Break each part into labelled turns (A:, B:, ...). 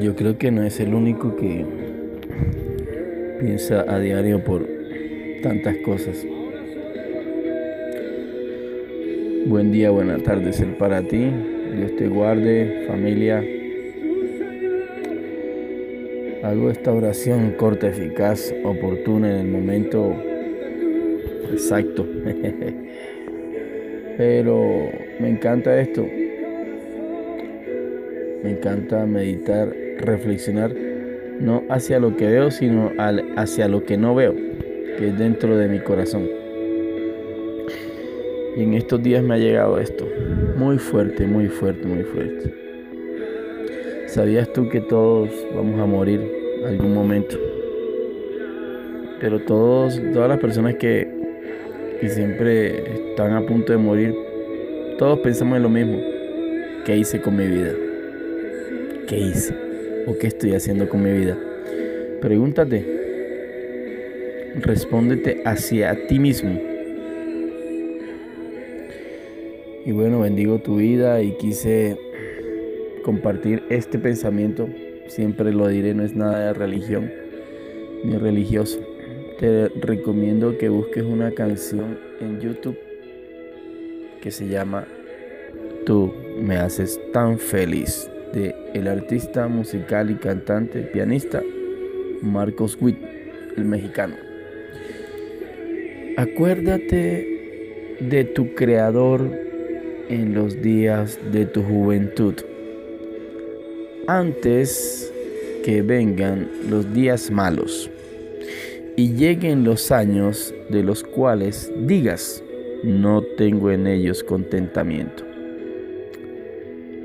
A: Yo creo que no es el único que piensa a diario por tantas cosas. Buen día, buena tarde ser para ti. Dios te guarde, familia. Hago esta oración corta, eficaz, oportuna en el momento exacto. Pero me encanta esto. Me encanta meditar, reflexionar, no hacia lo que veo, sino hacia lo que no veo, que es dentro de mi corazón. Y en estos días me ha llegado esto, muy fuerte, muy fuerte, muy fuerte. ¿Sabías tú que todos vamos a morir algún momento? Pero todos, todas las personas que, que siempre están a punto de morir, todos pensamos en lo mismo. ¿Qué hice con mi vida? ¿Qué hice? ¿O qué estoy haciendo con mi vida? Pregúntate. Respóndete hacia ti mismo. Y bueno, bendigo tu vida y quise compartir este pensamiento. Siempre lo diré, no es nada de religión ni religioso. Te recomiendo que busques una canción en YouTube que se llama Tú me haces tan feliz de el artista musical y cantante pianista Marcos Witt, el mexicano. Acuérdate de tu creador en los días de tu juventud, antes que vengan los días malos y lleguen los años de los cuales digas, no tengo en ellos contentamiento.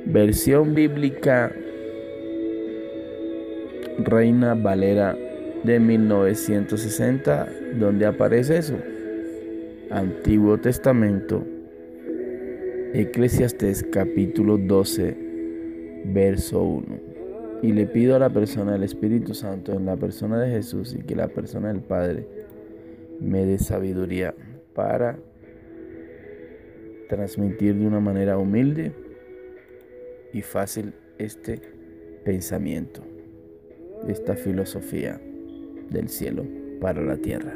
A: Versión bíblica Reina Valera de 1960, donde aparece eso. Antiguo Testamento Eclesiastés capítulo 12, verso 1. Y le pido a la persona del Espíritu Santo, en la persona de Jesús y que la persona del Padre me dé sabiduría para transmitir de una manera humilde y fácil este pensamiento, esta filosofía del cielo para la tierra.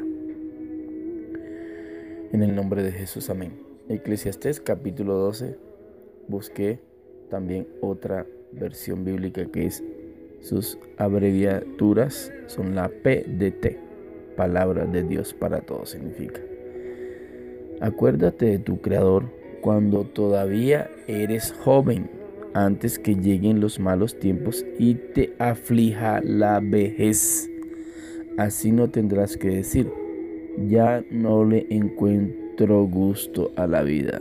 A: En el nombre de Jesús, amén. Eclesiastés capítulo 12, busqué también otra versión bíblica que es sus abreviaturas son la PDT, palabra de Dios para todos significa. Acuérdate de tu Creador cuando todavía eres joven, antes que lleguen los malos tiempos y te aflija la vejez. Así no tendrás que decir, ya no le encuentro gusto a la vida.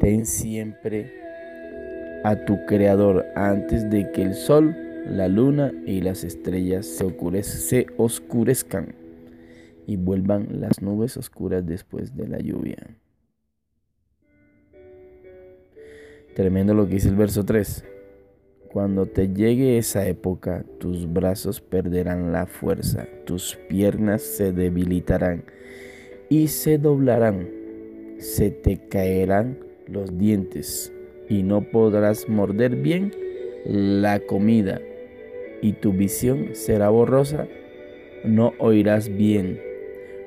A: Ten siempre a tu Creador antes de que el sol, la luna y las estrellas se, oscurezcan y vuelvan las nubes oscuras después de la lluvia. Tremendo lo que dice el verso 3. Cuando te llegue esa época, tus brazos perderán la fuerza, tus piernas se debilitarán y se doblarán, se te caerán los dientes y no podrás morder bien la comida y tu visión será borrosa, no oirás bien,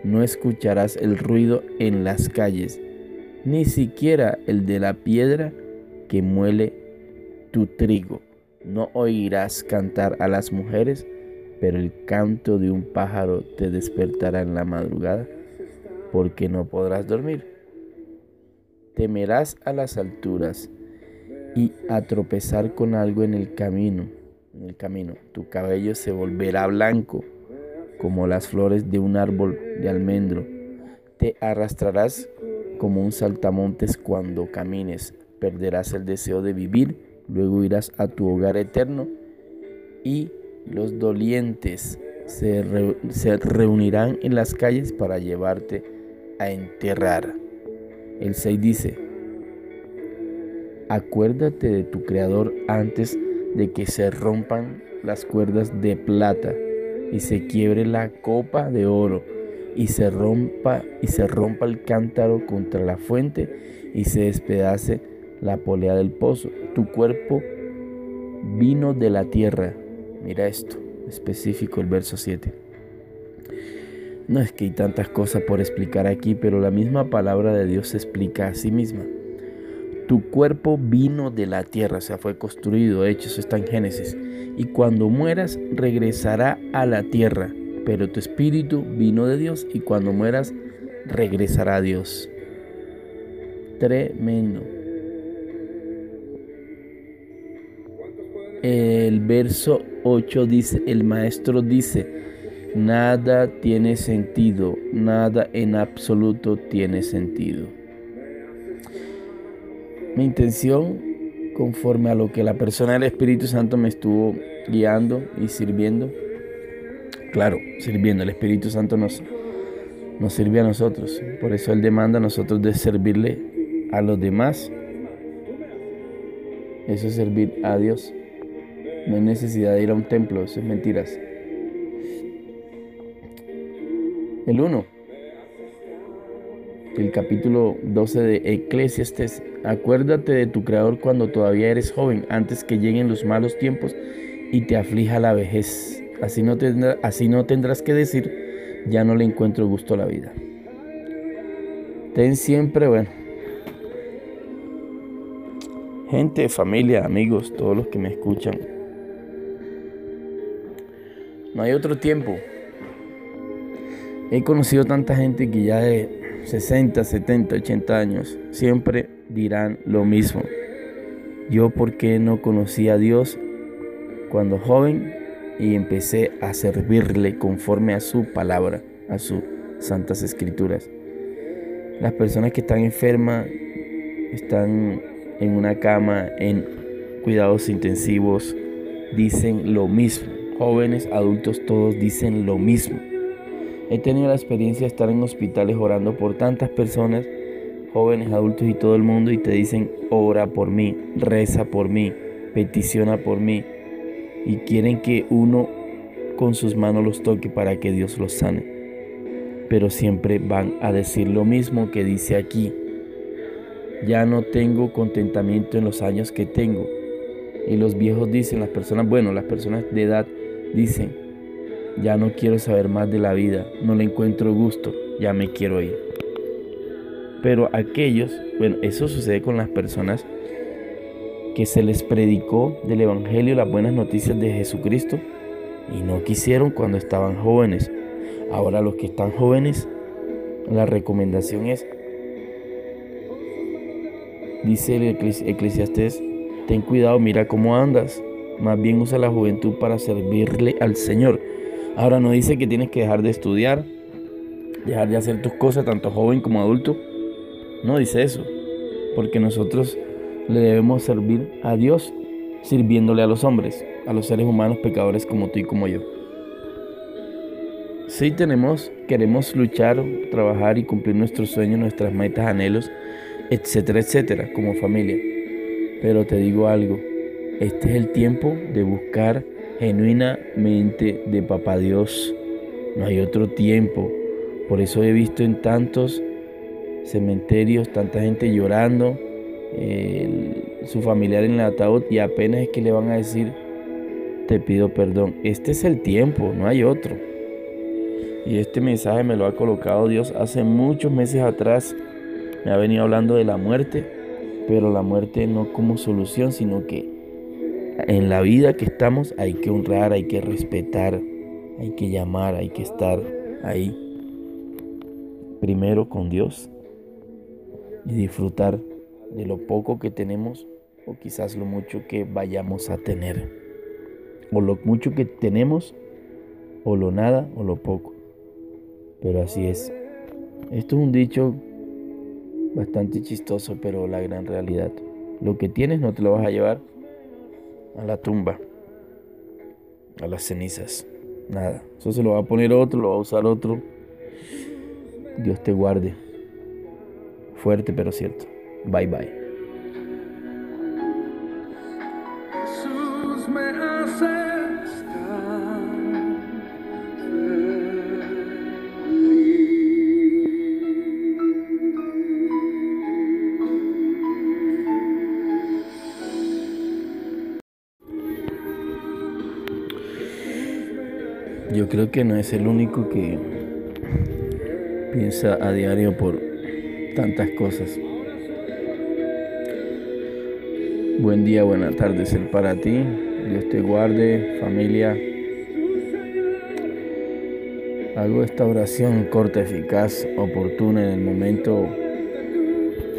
A: no escucharás el ruido en las calles, ni siquiera el de la piedra que muele tu trigo. No oirás cantar a las mujeres, pero el canto de un pájaro te despertará en la madrugada porque no podrás dormir. Temerás a las alturas y a tropezar con algo en el camino. En el camino, tu cabello se volverá blanco como las flores de un árbol de almendro. Te arrastrarás como un saltamontes cuando camines. Perderás el deseo de vivir, luego irás a tu hogar eterno y los dolientes se, reunirán en las calles para llevarte a enterrar. El 6 dice, acuérdate de tu Creador antes de que se rompan las cuerdas de plata y se quiebre la copa de oro y se rompa y se rompa el cántaro contra la fuente y se despedace la polea del pozo. Tu cuerpo vino de la tierra. Mira esto, específico el verso 7. No es que hay tantas cosas por explicar aquí, pero la misma palabra de Dios se explica a sí misma. Tu cuerpo vino de la tierra, o sea, fue construido, hecho, eso está en Génesis. Y cuando mueras, regresará a la tierra. Pero tu espíritu vino de Dios y cuando mueras, regresará a Dios. Tremendo. El verso 8 dice, el maestro dice, nada tiene sentido, nada en absoluto tiene sentido. Mi intención, conforme a lo que la persona del Espíritu Santo me estuvo guiando y sirviendo, claro, sirviendo, el Espíritu Santo nos, nos sirve a nosotros, por eso Él demanda a nosotros de servirle a los demás, eso es servir a Dios. No hay necesidad de ir a un templo, eso es mentiras. El 1, el capítulo 12 de Eclesiastes. Acuérdate de tu Creador cuando todavía eres joven, antes que lleguen los malos tiempos y te aflija la vejez. Así no, así no tendrás que decir, ya no le encuentro gusto a la vida. Ten siempre, bueno, gente, familia, amigos, todos los que me escuchan, no hay otro tiempo. He conocido tanta gente que ya de 60, 70, 80 años siempre dirán lo mismo. Yo porque no conocí a Dios cuando joven y empecé a servirle conforme a su palabra, a sus santas escrituras. Las personas que están enfermas están en una cama, en cuidados intensivos, dicen lo mismo jóvenes, adultos, todos dicen lo mismo. He tenido la experiencia de estar en hospitales orando por tantas personas, jóvenes, adultos y todo el mundo, y te dicen, ora por mí, reza por mí, peticiona por mí. Y quieren que uno con sus manos los toque para que Dios los sane. Pero siempre van a decir lo mismo que dice aquí. Ya no tengo contentamiento en los años que tengo. Y los viejos dicen, las personas, bueno, las personas de edad Dicen, ya no quiero saber más de la vida, no le encuentro gusto, ya me quiero ir. Pero aquellos, bueno, eso sucede con las personas que se les predicó del Evangelio las buenas noticias de Jesucristo y no quisieron cuando estaban jóvenes. Ahora los que están jóvenes, la recomendación es, dice el Eclesiastés, ten cuidado, mira cómo andas, más bien usa la juventud para servirle al Señor. Ahora no dice que tienes que dejar de estudiar, dejar de hacer tus cosas, tanto joven como adulto. No dice eso, porque nosotros le debemos servir a Dios sirviéndole a los hombres, a los seres humanos pecadores como tú y como yo. Sí tenemos, queremos luchar, trabajar y cumplir nuestros sueños, nuestras metas, anhelos, etcétera, etcétera, como familia. Pero te digo algo, este es el tiempo de buscar genuinamente de Papá Dios. No hay otro tiempo. Por eso he visto en tantos cementerios tanta gente llorando, su familiar en el ataúd y apenas es que le van a decir, te pido perdón. Este es el tiempo, no hay otro. Y este mensaje me lo ha colocado Dios hace muchos meses atrás. Me ha venido hablando de la muerte, pero la muerte no como solución, sino que en la vida que estamos hay que honrar, hay que respetar, hay que llamar, hay que estar ahí. Primero con Dios y disfrutar de lo poco que tenemos o quizás lo mucho que vayamos a tener. O lo mucho que tenemos o lo nada o lo poco. Pero así es. Esto es un dicho bastante chistoso, pero la gran realidad. Lo que tienes no te lo vas a llevar a la tumba, a las cenizas. Nada. Eso se lo va a poner otro, lo va a usar otro. Dios te guarde. Fuerte pero cierto. Bye bye. Yo creo que no es el único que piensa a diario por tantas cosas. Buen día, buena tarde ser para ti. Dios te guarde, familia. Hago esta oración corta, eficaz, oportuna en el momento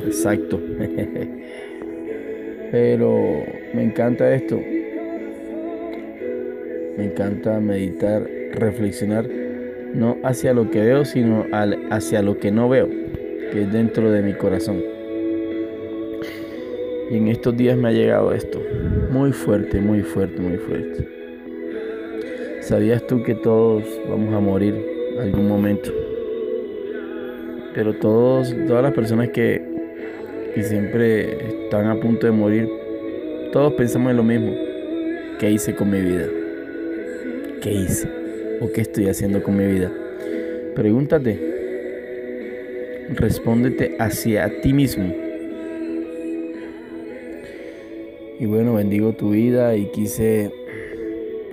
A: exacto. Pero me encanta esto. Me encanta meditar reflexionar no hacia lo que veo, sino hacia lo que no veo, que es dentro de mi corazón. Y en estos días me ha llegado esto, muy fuerte, muy fuerte, muy fuerte. ¿Sabías tú que todos vamos a morir algún momento? Pero todos, todas las personas que, que siempre están a punto de morir, todos pensamos en lo mismo. ¿Qué hice con mi vida? ¿Qué hice? O qué estoy haciendo con mi vida. Pregúntate, respóndete hacia ti mismo. Y bueno, bendigo tu vida y quise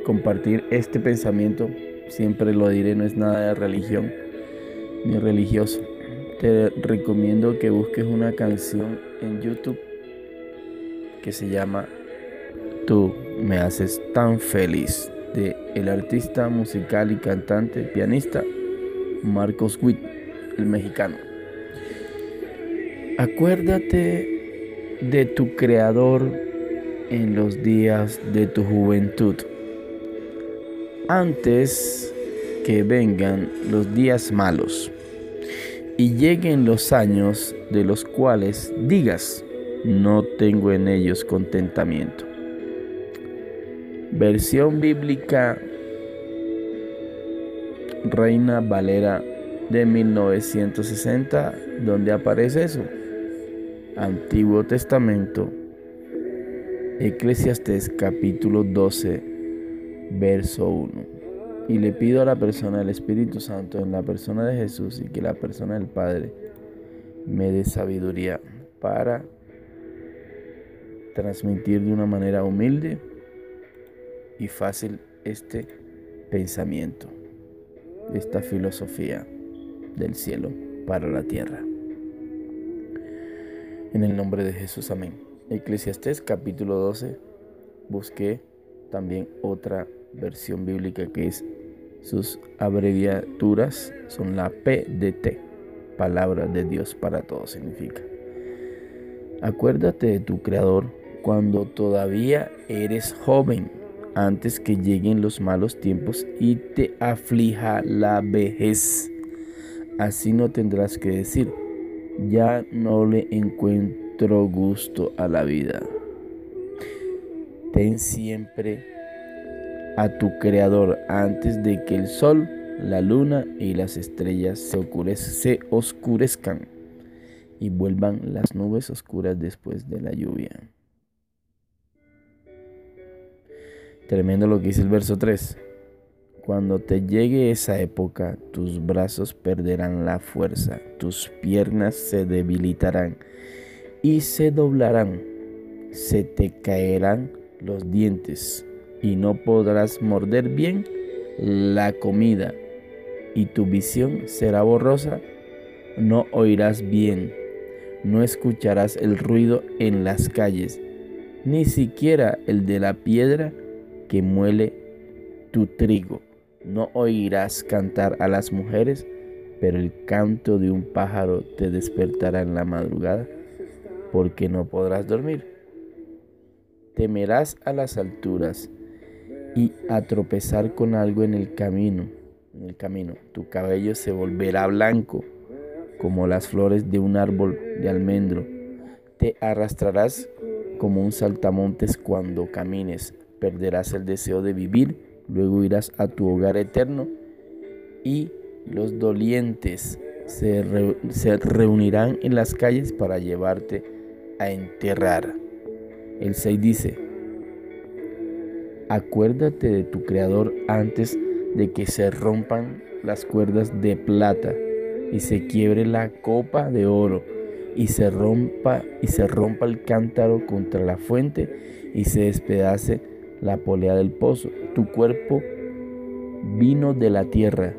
A: compartir este pensamiento. Siempre lo diré, no es nada de religión ni religioso. Te recomiendo que busques una canción en YouTube que se llama Tú me haces tan feliz de el artista musical y cantante, pianista Marcos Witt, el mexicano. Acuérdate de tu creador en los días de tu juventud, antes que vengan los días malos y lleguen los años de los cuales digas, no tengo en ellos contentamiento. Versión bíblica Reina Valera de 1960, donde aparece eso. Antiguo Testamento, Eclesiastés capítulo 12, verso 1. Y le pido a la persona del Espíritu Santo, en la persona de Jesús y que la persona del Padre me dé sabiduría para transmitir de una manera humilde y fácil este pensamiento, esta filosofía del cielo para la tierra. En el nombre de Jesús, amén. Eclesiastés capítulo 12, busqué también otra versión bíblica que es sus abreviaturas son la PDT, palabra de Dios para todos significa. Acuérdate de tu Creador cuando todavía eres joven antes que lleguen los malos tiempos y te aflija la vejez. Así no tendrás que decir, ya no le encuentro gusto a la vida. Ten siempre a tu Creador antes de que el sol, la luna y las estrellas se, oscurezcan y vuelvan las nubes oscuras después de la lluvia. Tremendo lo que dice el verso 3. Cuando te llegue esa época, tus brazos perderán la fuerza, tus piernas se debilitarán y se doblarán, se te caerán los dientes y no podrás morder bien la comida y tu visión será borrosa, no oirás bien, no escucharás el ruido en las calles, ni siquiera el de la piedra que muele tu trigo. No oirás cantar a las mujeres, pero el canto de un pájaro te despertará en la madrugada, porque no podrás dormir. Temerás a las alturas y a tropezar con algo en el camino. En el camino, tu cabello se volverá blanco como las flores de un árbol de almendro. Te arrastrarás como un saltamontes cuando camines perderás el deseo de vivir, luego irás a tu hogar eterno y los dolientes se, reunirán en las calles para llevarte a enterrar. El 6 dice, acuérdate de tu Creador antes de que se rompan las cuerdas de plata y se quiebre la copa de oro y se rompa y se rompa el cántaro contra la fuente y se despedace la polea del pozo. Tu cuerpo vino de la tierra.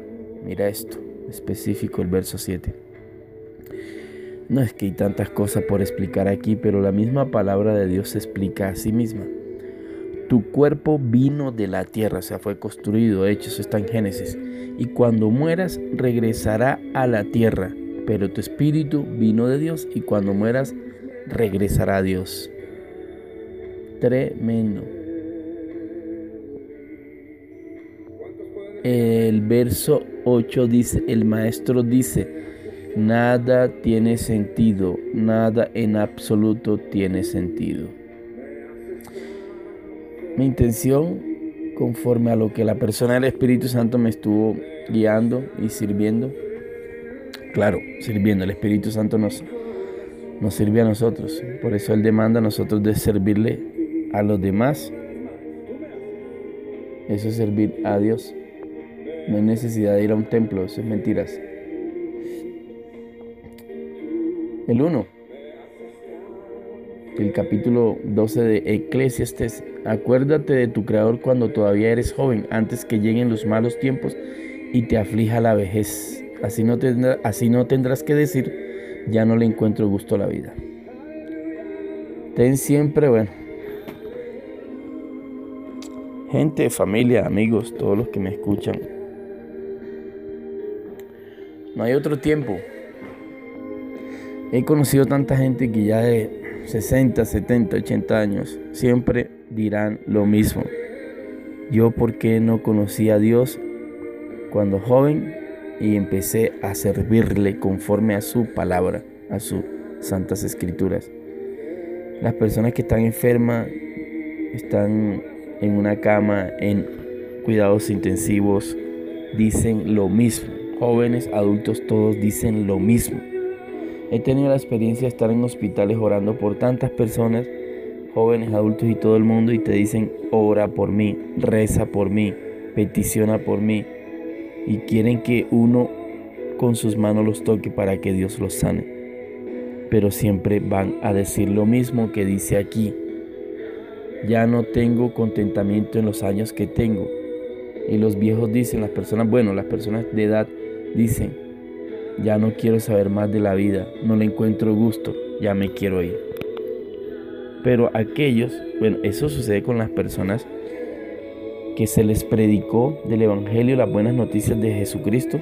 A: Mira esto, específico el verso 7. No es que hay tantas cosas por explicar aquí, pero la misma palabra de Dios se explica a sí misma. Tu cuerpo vino de la tierra, o sea, fue construido, hecho, eso está en Génesis. Y cuando mueras, regresará a la tierra. Pero tu espíritu vino de Dios y cuando mueras, regresará a Dios. Tremendo. El verso 8 dice, el maestro dice, nada tiene sentido, nada en absoluto tiene sentido. Mi intención, conforme a lo que la persona del Espíritu Santo me estuvo guiando y sirviendo, claro, sirviendo, el Espíritu Santo nos, nos sirve a nosotros. Por eso Él demanda a nosotros de servirle a los demás. Eso es servir a Dios. No hay necesidad de ir a un templo, eso es mentiras. El 1 el capítulo 12 de Eclesiastes. Acuérdate de tu Creador cuando todavía eres joven, antes que lleguen los malos tiempos y te aflija la vejez. Así no, así no tendrás que decir, ya no le encuentro gusto a la vida. Ten siempre, bueno, gente, familia, amigos, todos los que me escuchan. No hay otro tiempo. He conocido tanta gente que ya de 60, 70, 80 años, siempre dirán lo mismo. Yo por qué no conocí a Dios cuando joven y empecé a servirle conforme a su palabra, a sus santas escrituras. Las personas que están enfermas están en una cama, en cuidados intensivos, dicen lo mismo. Jóvenes, adultos, todos dicen lo mismo. He tenido la experiencia de estar en hospitales orando por tantas personas, jóvenes, adultos y todo el mundo, y te dicen, ora por mí, reza por mí, peticiona por mí. Y quieren que uno con sus manos los toque para que Dios los sane. Pero siempre van a decir lo mismo que dice aquí. Ya no tengo contentamiento en los años que tengo. Y los viejos dicen, las personas, bueno, las personas de edad dicen, ya no quiero saber más de la vida, no le encuentro gusto, ya me quiero ir. Pero aquellos, bueno, eso sucede con las personas que se les predicó del Evangelio las buenas noticias de Jesucristo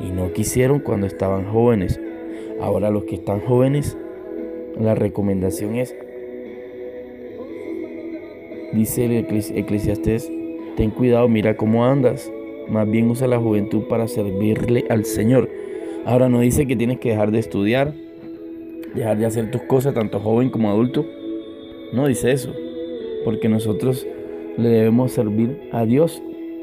A: y no quisieron cuando estaban jóvenes. Ahora los que están jóvenes, la recomendación es, dice el Eclesiastés, ten cuidado, mira cómo andas. Más bien usa la juventud para servirle al Señor. Ahora no dice que tienes que dejar de estudiar, dejar de hacer tus cosas, tanto joven como adulto. No dice eso, porque nosotros le debemos servir a Dios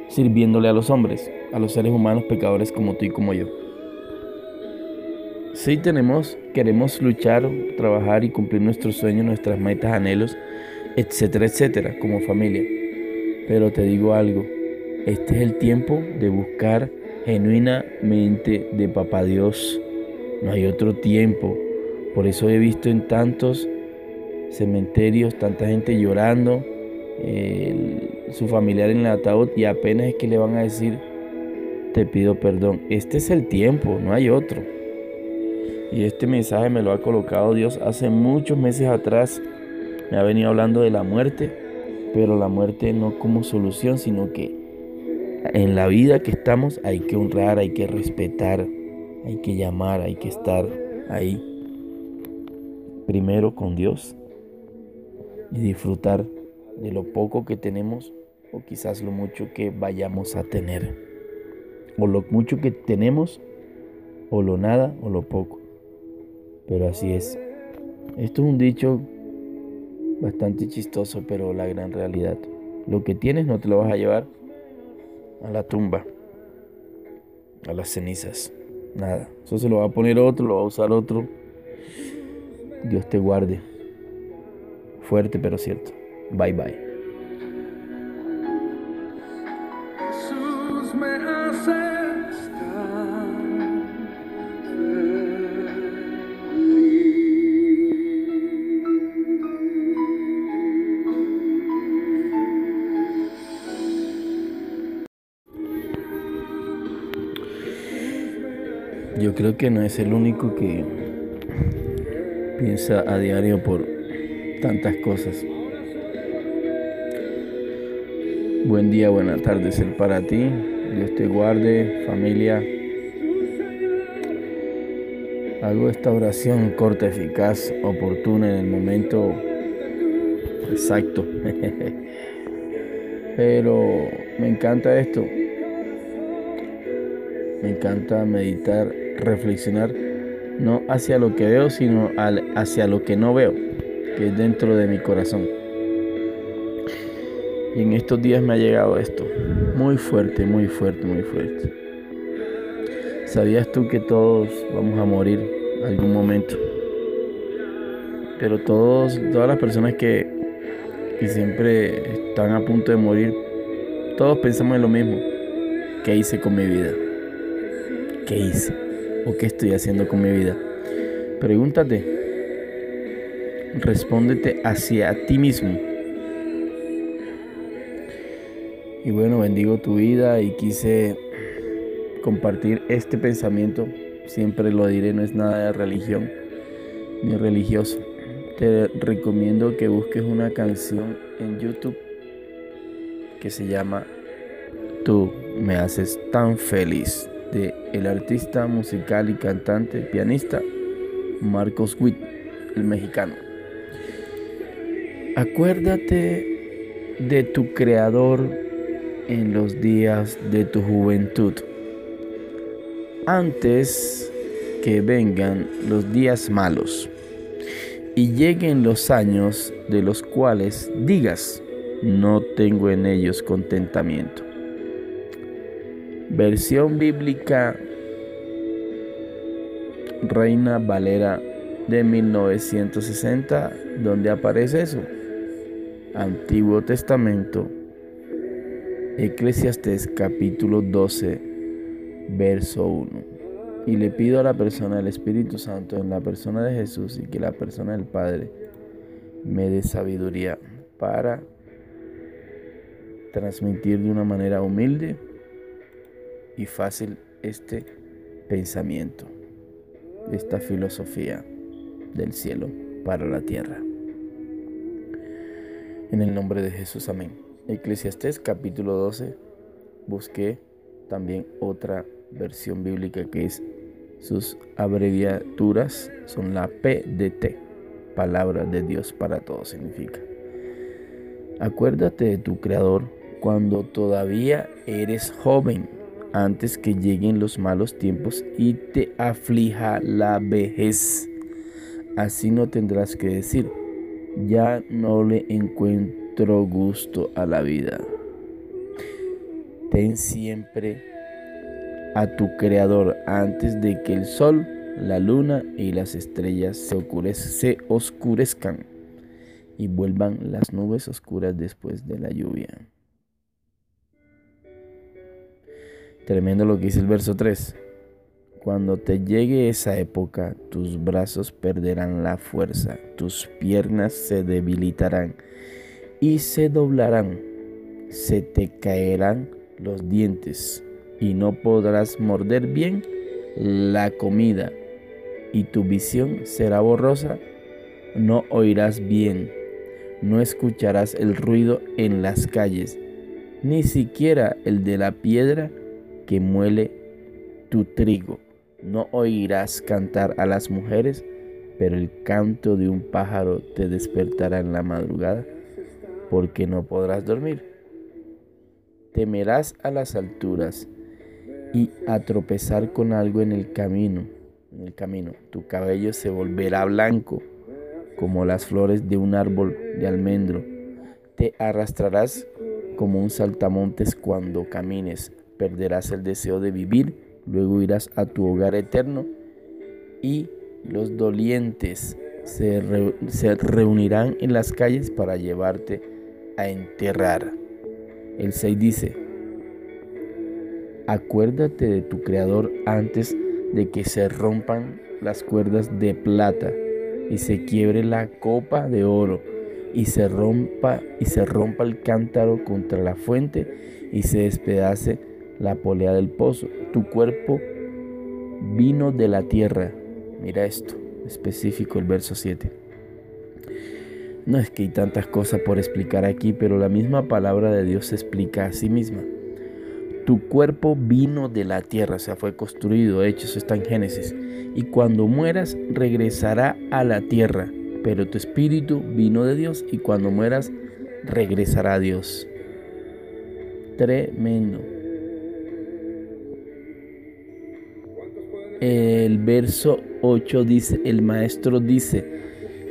A: sirviéndole a los hombres, a los seres humanos pecadores como tú y como yo. Sí tenemos, queremos luchar, trabajar y cumplir nuestros sueños, nuestras metas, anhelos, etcétera, etcétera, como familia. Pero te digo algo, este es el tiempo de buscar genuinamente de Papá Dios. No hay otro tiempo. Por eso he visto en tantos cementerios tanta gente llorando, su familiar en el ataúd y apenas es que le van a decir, te pido perdón. Este es el tiempo, no hay otro. Y este mensaje me lo ha colocado Dios hace muchos meses atrás. Me ha venido hablando de la muerte, pero la muerte no como solución, sino que en la vida que estamos hay que honrar, hay que respetar, hay que llamar, hay que estar ahí. Primero con Dios y disfrutar de lo poco que tenemos o quizás lo mucho que vayamos a tener. O lo mucho que tenemos o lo nada o lo poco. Pero así es. Esto es un dicho bastante chistoso, pero la gran realidad. Lo que tienes no te lo vas a llevar a la tumba, a las cenizas. Nada. Eso se lo va a poner otro, lo va a usar otro. Dios te guarde. Fuerte pero cierto. Bye bye. Yo creo que no es el único que piensa a diario por tantas cosas. Buen día, buena tarde ser para ti. Dios te guarde, familia. Hago esta oración corta, eficaz, oportuna en el momento exacto. Pero me encanta esto. Me encanta meditar, reflexionar, no hacia lo que veo, sino hacia lo que no veo, que es dentro de mi corazón. Y en estos días me ha llegado esto, muy fuerte, muy fuerte, muy fuerte. ¿Sabías tú que todos vamos a morir algún momento? Pero todos, todas las personas que, que siempre están a punto de morir, todos pensamos en lo mismo. ¿Qué hice con mi vida? ¿Qué hice? ¿O qué estoy haciendo con mi vida? Pregúntate. Respóndete hacia ti mismo. Y bueno, bendigo tu vida y quise compartir este pensamiento. Siempre lo diré, no es nada de religión ni religioso. Te recomiendo que busques una canción en YouTube que se llama Tú me haces tan feliz de el artista musical y cantante pianista Marcos Witt, el mexicano. Acuérdate de tu creador en los días de tu juventud, antes que vengan los días malos y lleguen los años de los cuales digas, no tengo en ellos contentamiento. Versión bíblica Reina Valera de 1960, donde aparece eso. Antiguo Testamento Eclesiastes capítulo 12, verso 1. Y le pido a la persona del Espíritu Santo, en la persona de Jesús y que la persona del Padre me dé sabiduría para transmitir de una manera humilde y fácil este pensamiento, esta filosofía del cielo para la tierra. En el nombre de Jesús, amén. Eclesiastés capítulo 12, busqué también otra versión bíblica que es sus abreviaturas son la PDT, palabra de Dios para todos significa. Acuérdate de tu Creador cuando todavía eres joven, antes que lleguen los malos tiempos y te aflija la vejez. Así no tendrás que decir, ya no le encuentro gusto a la vida. Ten siempre a tu Creador antes de que el sol, la luna y las estrellas se, oscurezcan y vuelvan las nubes oscuras después de la lluvia. Tremendo lo que dice el verso 3. Cuando te llegue esa época, tus brazos perderán la fuerza, tus piernas se debilitarán y se doblarán, se te caerán los dientes y no podrás morder bien la comida y tu visión será borrosa, no oirás bien, no escucharás el ruido en las calles, ni siquiera el de la piedra que muele tu trigo. No oirás cantar a las mujeres, pero el canto de un pájaro te despertará en la madrugada porque no podrás dormir. Temerás a las alturas y a tropezar con algo en el camino. En el camino, tu cabello se volverá blanco como las flores de un árbol de almendro. Te arrastrarás como un saltamontes cuando camines. Perderás el deseo de vivir, luego irás a tu hogar eterno y los dolientes se, reunirán en las calles para llevarte a enterrar. El 6 dice, acuérdate de tu Creador antes de que se rompan las cuerdas de plata y se quiebre la copa de oro y se rompa y se rompa el cántaro contra la fuente y se despedace la polea del pozo. Tu cuerpo vino de la tierra. Mira esto, específico el verso 7. No es que hay tantas cosas por explicar aquí, pero la misma palabra de Dios se explica a sí misma. Tu cuerpo vino de la tierra, o sea, fue construido, hecho, eso está en Génesis. Y cuando mueras, regresará a la tierra. Pero tu espíritu vino de Dios y cuando mueras, regresará a Dios. Tremendo. El verso 8 dice, el maestro dice,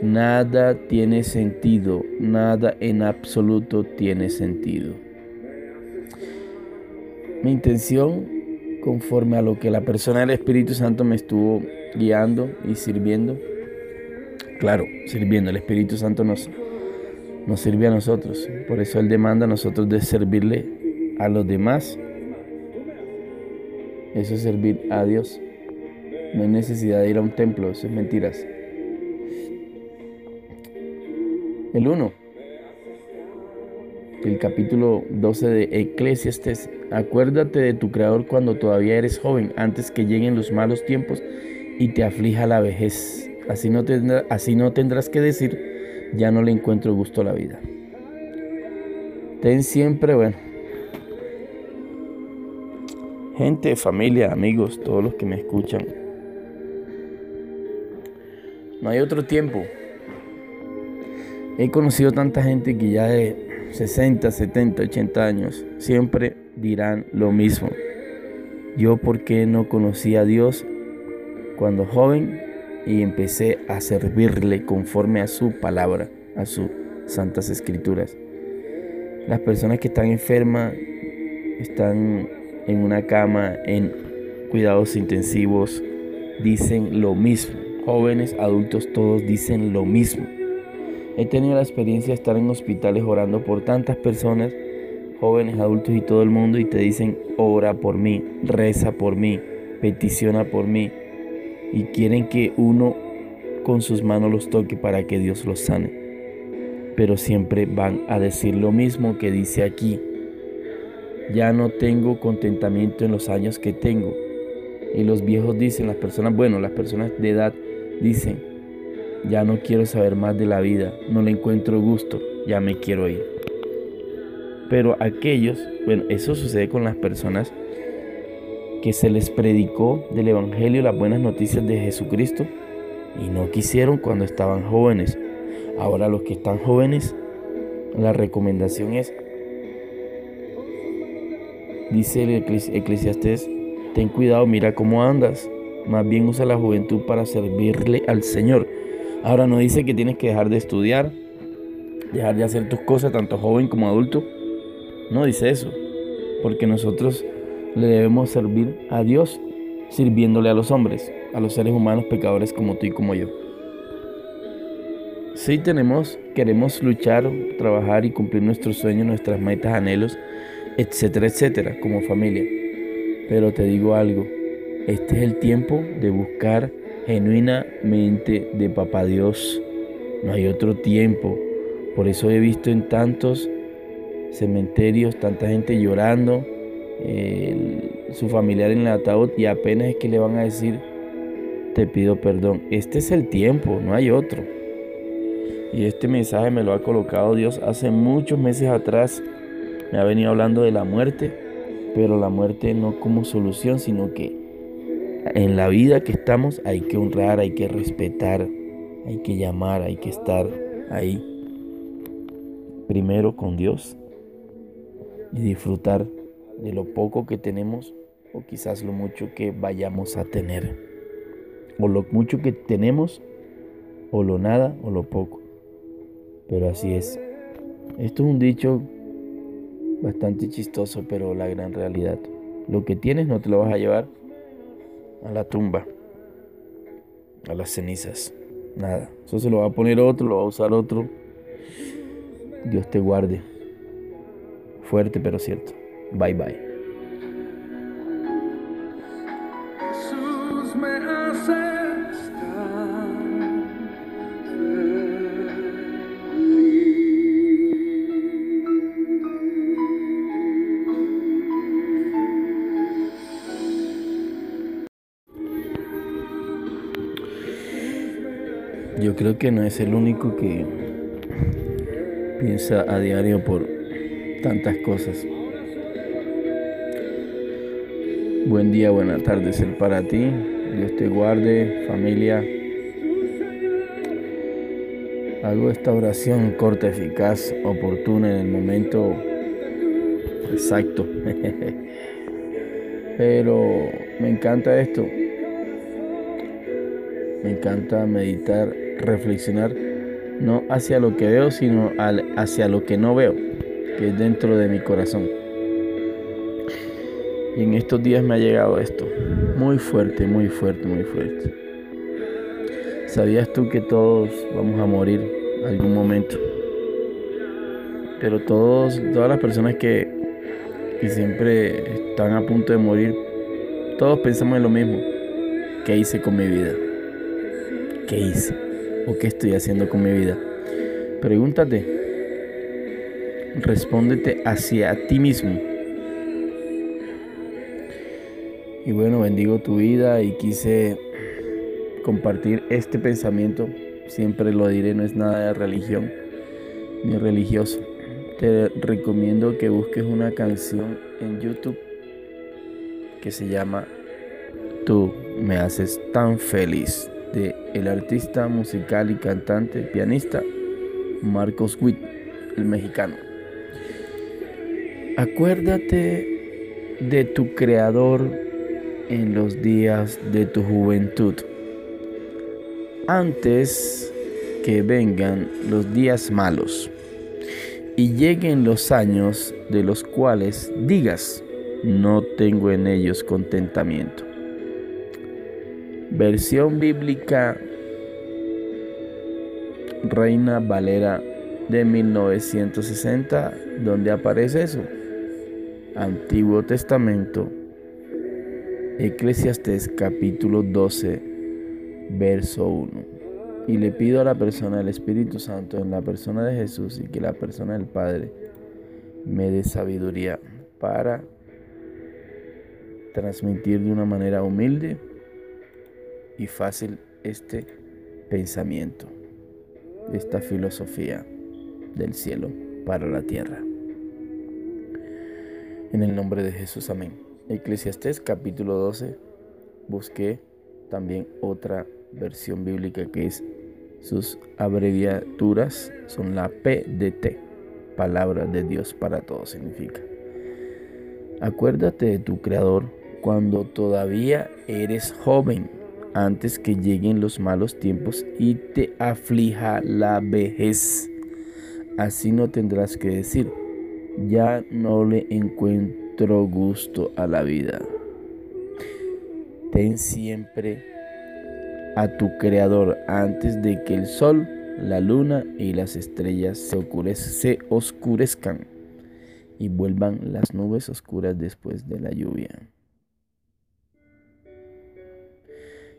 A: nada tiene sentido, nada en absoluto tiene sentido. Mi intención, conforme a lo que la persona del Espíritu Santo me estuvo guiando y sirviendo, claro, sirviendo, el Espíritu Santo nos, nos sirve a nosotros, por eso Él demanda a nosotros de servirle a los demás. Eso es servir a Dios. No hay necesidad de ir a un templo, eso es mentiras. El 1, el capítulo 12 de Eclesiastes. Acuérdate de tu Creador cuando todavía eres joven, antes que lleguen los malos tiempos y te aflija la vejez. Así no, así no tendrás que decir, ya no le encuentro gusto a la vida. Ten siempre, bueno, gente, familia, amigos, todos los que me escuchan, no hay otro tiempo. He conocido tanta gente que ya de 60, 70, 80 años siempre dirán lo mismo. Yo por qué no conocí a Dios cuando joven y empecé a servirle conforme a su palabra, a sus santas escrituras. Las personas que están enfermas están en una cama, en cuidados intensivos, dicen lo mismo jóvenes, adultos, todos dicen lo mismo. He tenido la experiencia de estar en hospitales orando por tantas personas, jóvenes, adultos y todo el mundo, y te dicen, ora por mí, reza por mí, peticiona por mí. Y quieren que uno con sus manos los toque para que Dios los sane. Pero siempre van a decir lo mismo que dice aquí. Ya no tengo contentamiento en los años que tengo. Y los viejos dicen, las personas, bueno, las personas de edad Dicen, ya no quiero saber más de la vida, no le encuentro gusto, ya me quiero ir. Pero aquellos, bueno, eso sucede con las personas que se les predicó del Evangelio las buenas noticias de Jesucristo y no quisieron cuando estaban jóvenes. Ahora los que están jóvenes, la recomendación es, dice el Eclesiastés, ten cuidado, mira cómo andas, más bien usa la juventud para servirle al Señor. Ahora no dice que tienes que dejar de estudiar, dejar de hacer tus cosas, tanto joven como adulto. No dice eso, porque nosotros le debemos servir a Dios sirviéndole a los hombres, a los seres humanos pecadores como tú y como yo. Sí tenemos, queremos luchar, trabajar y cumplir nuestros sueños, nuestras metas, anhelos, etcétera, etcétera, como familia. Pero te digo algo, este es el tiempo de buscar genuinamente de Papá Dios. No hay otro tiempo. Por eso he visto en tantos cementerios tanta gente llorando, su familiar en el ataúd y apenas es que le van a decir, te pido perdón. Este es el tiempo, no hay otro. Y este mensaje me lo ha colocado Dios hace muchos meses atrás. Me ha venido hablando de la muerte, pero la muerte no como solución, sino que en la vida que estamos hay que honrar, hay que respetar, hay que llamar, hay que estar ahí. Primero con Dios y disfrutar de lo poco que tenemos o quizás lo mucho que vayamos a tener. O lo mucho que tenemos o lo nada o lo poco. Pero así es. Esto es un dicho bastante chistoso, pero la gran realidad. Lo que tienes no te lo vas a llevar a la tumba, a las cenizas. Nada. Eso se lo va a poner otro, lo va a usar otro. Dios te guarde. Fuerte pero cierto. Bye bye. Yo creo que no es el único que piensa a diario por tantas cosas. Buen día, buena tarde ser para ti. Dios te guarde, familia. Hago esta oración corta, eficaz, oportuna en el momento exacto. Pero me encanta esto. Me encanta meditar, reflexionar, no hacia lo que veo, sino hacia lo que no veo, que es dentro de mi corazón. Y en estos días me ha llegado esto, muy fuerte, muy fuerte, muy fuerte. ¿Sabías tú que todos vamos a morir algún momento? Pero todos, todas las personas que, que siempre están a punto de morir, todos pensamos en lo mismo. ¿Qué hice con mi vida? ¿Qué hice? ¿O qué estoy haciendo con mi vida? Pregúntate, respóndete hacia ti mismo. Y bueno, bendigo tu vida y quise compartir este pensamiento. Siempre lo diré, no es nada de religión ni religioso. Te recomiendo que busques una canción en YouTube que se llama Tú me haces tan feliz de el artista musical y cantante, pianista Marcos Witt, el mexicano. Acuérdate de tu creador en los días de tu juventud, antes que vengan los días malos y lleguen los años de los cuales digas, no tengo en ellos contentamiento. Versión bíblica Reina Valera de 1960, donde aparece eso. Antiguo Testamento, Eclesiastes capítulo 12, verso 1. Y le pido a la persona del Espíritu Santo, en la persona de Jesús y que la persona del Padre me dé sabiduría para transmitir de una manera humilde y fácil este pensamiento, esta filosofía del cielo para la tierra. En el nombre de Jesús, amén. Eclesiastés capítulo 12, busqué también otra versión bíblica que es sus abreviaturas son la PDT, palabra de Dios para todos significa. Acuérdate de tu Creador cuando todavía eres joven antes que lleguen los malos tiempos y te aflija la vejez. Así no tendrás que decir, ya no le encuentro gusto a la vida. Ten siempre a tu Creador antes de que el sol, la luna y las estrellas se, oscurezcan y vuelvan las nubes oscuras después de la lluvia.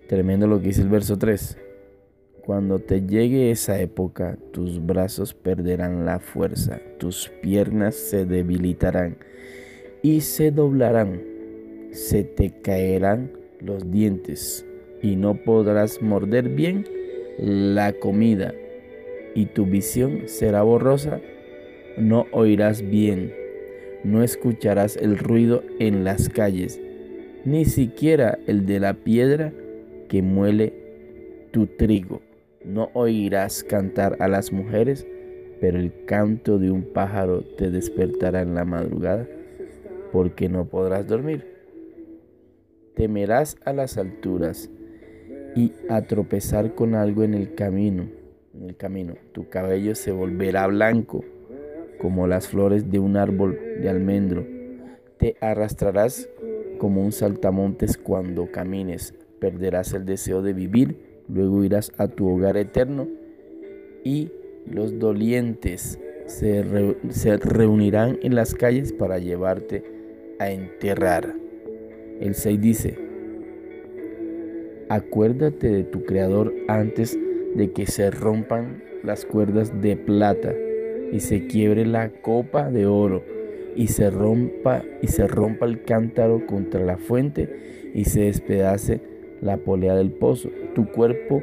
A: Tremendo lo que dice el verso 3. Cuando te llegue esa época, tus brazos perderán la fuerza, tus piernas se debilitarán y se doblarán, se te caerán los dientes y no podrás morder bien la comida y tu visión será borrosa, no oirás bien, no escucharás el ruido en las calles, ni siquiera el de la piedra que muele tu trigo. No oirás cantar a las mujeres, pero el canto de un pájaro te despertará en la madrugada, porque no podrás dormir. Temerás a las alturas y a tropezar con algo en el camino. En el camino, tu cabello se volverá blanco como las flores de un árbol de almendro. Te arrastrarás como un saltamontes cuando camines perderás el deseo de vivir, luego irás a tu hogar eterno y los dolientes se, reunirán en las calles para llevarte a enterrar. El 6 dice, acuérdate de tu Creador antes de que se rompan las cuerdas de plata y se quiebre la copa de oro y se rompa y se rompa el cántaro contra la fuente y se despedace la polea del pozo. Tu cuerpo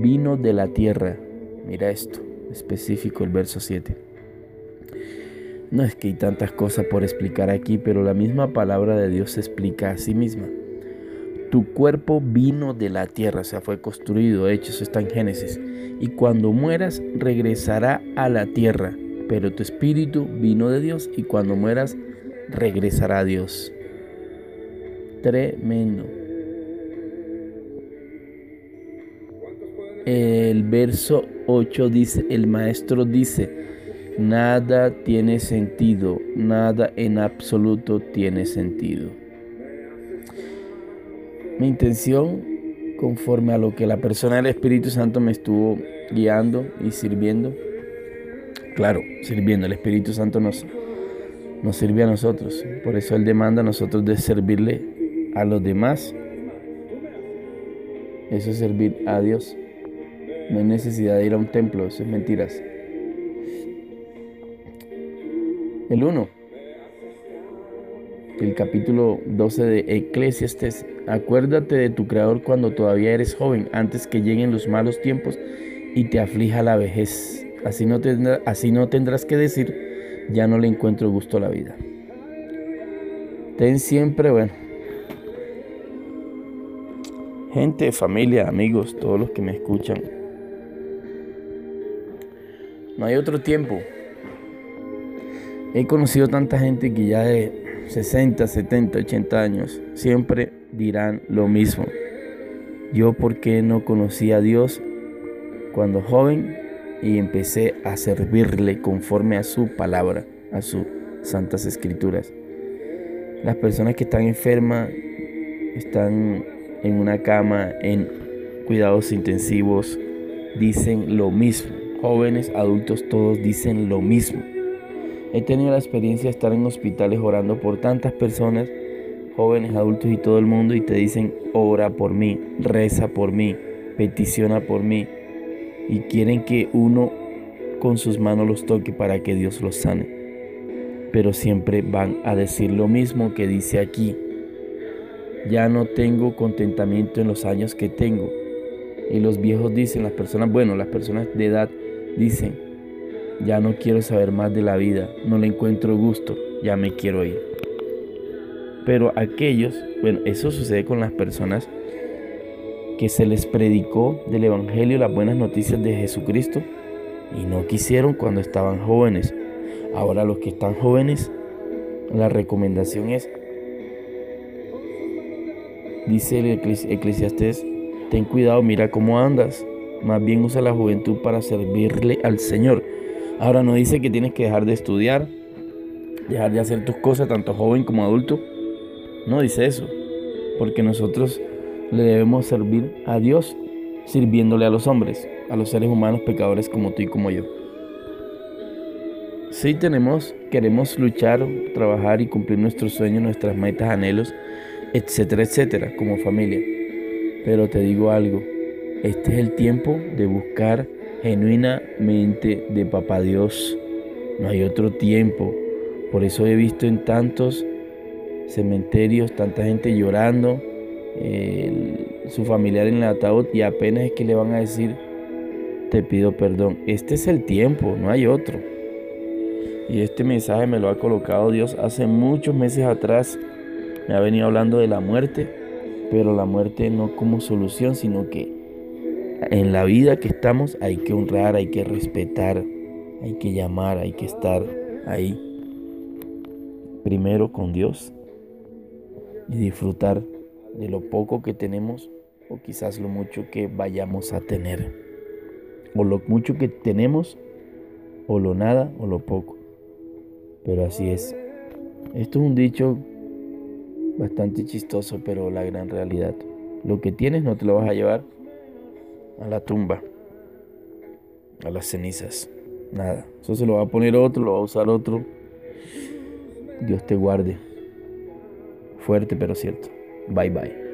A: vino de la tierra. Mira esto, específico el verso 7. No es que hay tantas cosas por explicar aquí, pero la misma palabra de Dios se explica a sí misma. Tu cuerpo vino de la tierra, o sea, fue construido, hecho, eso está en Génesis. Y cuando mueras, regresará a la tierra. Pero tu espíritu vino de Dios y cuando mueras, regresará a Dios. Tremendo. El verso 8 dice, el maestro dice, nada tiene sentido, nada en absoluto tiene sentido. Mi intención, conforme a lo que la persona del Espíritu Santo me estuvo guiando y sirviendo, claro, sirviendo, el Espíritu Santo nos, nos sirve a nosotros, por eso Él demanda a nosotros de servirle a los demás, eso es servir a Dios. No hay necesidad de ir a un templo, eso es mentiras. El 1, el capítulo 12 de Eclesiastes. Acuérdate de tu Creador cuando todavía eres joven, antes que lleguen los malos tiempos y te aflija la vejez. Así no, así no tendrás que decir, ya no le encuentro gusto a la vida. Ten siempre, bueno, gente, familia, amigos, todos los que me escuchan, no hay otro tiempo. He conocido tanta gente que ya de 60, 70, 80 años siempre dirán lo mismo. Yo porque no conocí a Dios cuando joven y empecé a servirle conforme a su palabra, a sus santas escrituras. Las personas que están enfermas están en una cama, en cuidados intensivos, dicen lo mismo jóvenes, adultos, todos dicen lo mismo. He tenido la experiencia de estar en hospitales orando por tantas personas, jóvenes, adultos y todo el mundo, y te dicen, ora por mí, reza por mí, peticiona por mí. Y quieren que uno con sus manos los toque para que Dios los sane. Pero siempre van a decir lo mismo que dice aquí. Ya no tengo contentamiento en los años que tengo. Y los viejos dicen, las personas, bueno, las personas de edad Dicen, ya no quiero saber más de la vida, no le encuentro gusto, ya me quiero ir. Pero aquellos, bueno, eso sucede con las personas que se les predicó del Evangelio las buenas noticias de Jesucristo y no quisieron cuando estaban jóvenes. Ahora los que están jóvenes, la recomendación es, dice el Eclesiastés, ten cuidado, mira cómo andas, más bien usa la juventud para servirle al Señor. Ahora no dice que tienes que dejar de estudiar, dejar de hacer tus cosas, tanto joven como adulto. No dice eso. Porque nosotros le debemos servir a Dios sirviéndole a los hombres, a los seres humanos pecadores como tú y como yo. Sí tenemos, queremos luchar, trabajar y cumplir nuestros sueños, nuestras metas, anhelos, etcétera, etcétera, como familia. Pero te digo algo, este es el tiempo de buscar genuinamente de Papá Dios. No hay otro tiempo. Por eso he visto en tantos cementerios tanta gente llorando, su familiar en el ataúd y apenas es que le van a decir, te pido perdón. Este es el tiempo, no hay otro. Y este mensaje me lo ha colocado Dios hace muchos meses atrás. Me ha venido hablando de la muerte, pero la muerte no como solución, sino que en la vida que estamos hay que honrar, hay que respetar, hay que llamar, hay que estar ahí. Primero con Dios y disfrutar de lo poco que tenemos o quizás lo mucho que vayamos a tener. O lo mucho que tenemos o lo nada o lo poco. Pero así es. Esto es un dicho bastante chistoso, pero la gran realidad. Lo que tienes no te lo vas a llevar a la tumba, a las cenizas. Nada, eso se lo va a poner otro, lo va a usar otro. Dios te guarde. Fuerte pero cierto. Bye bye.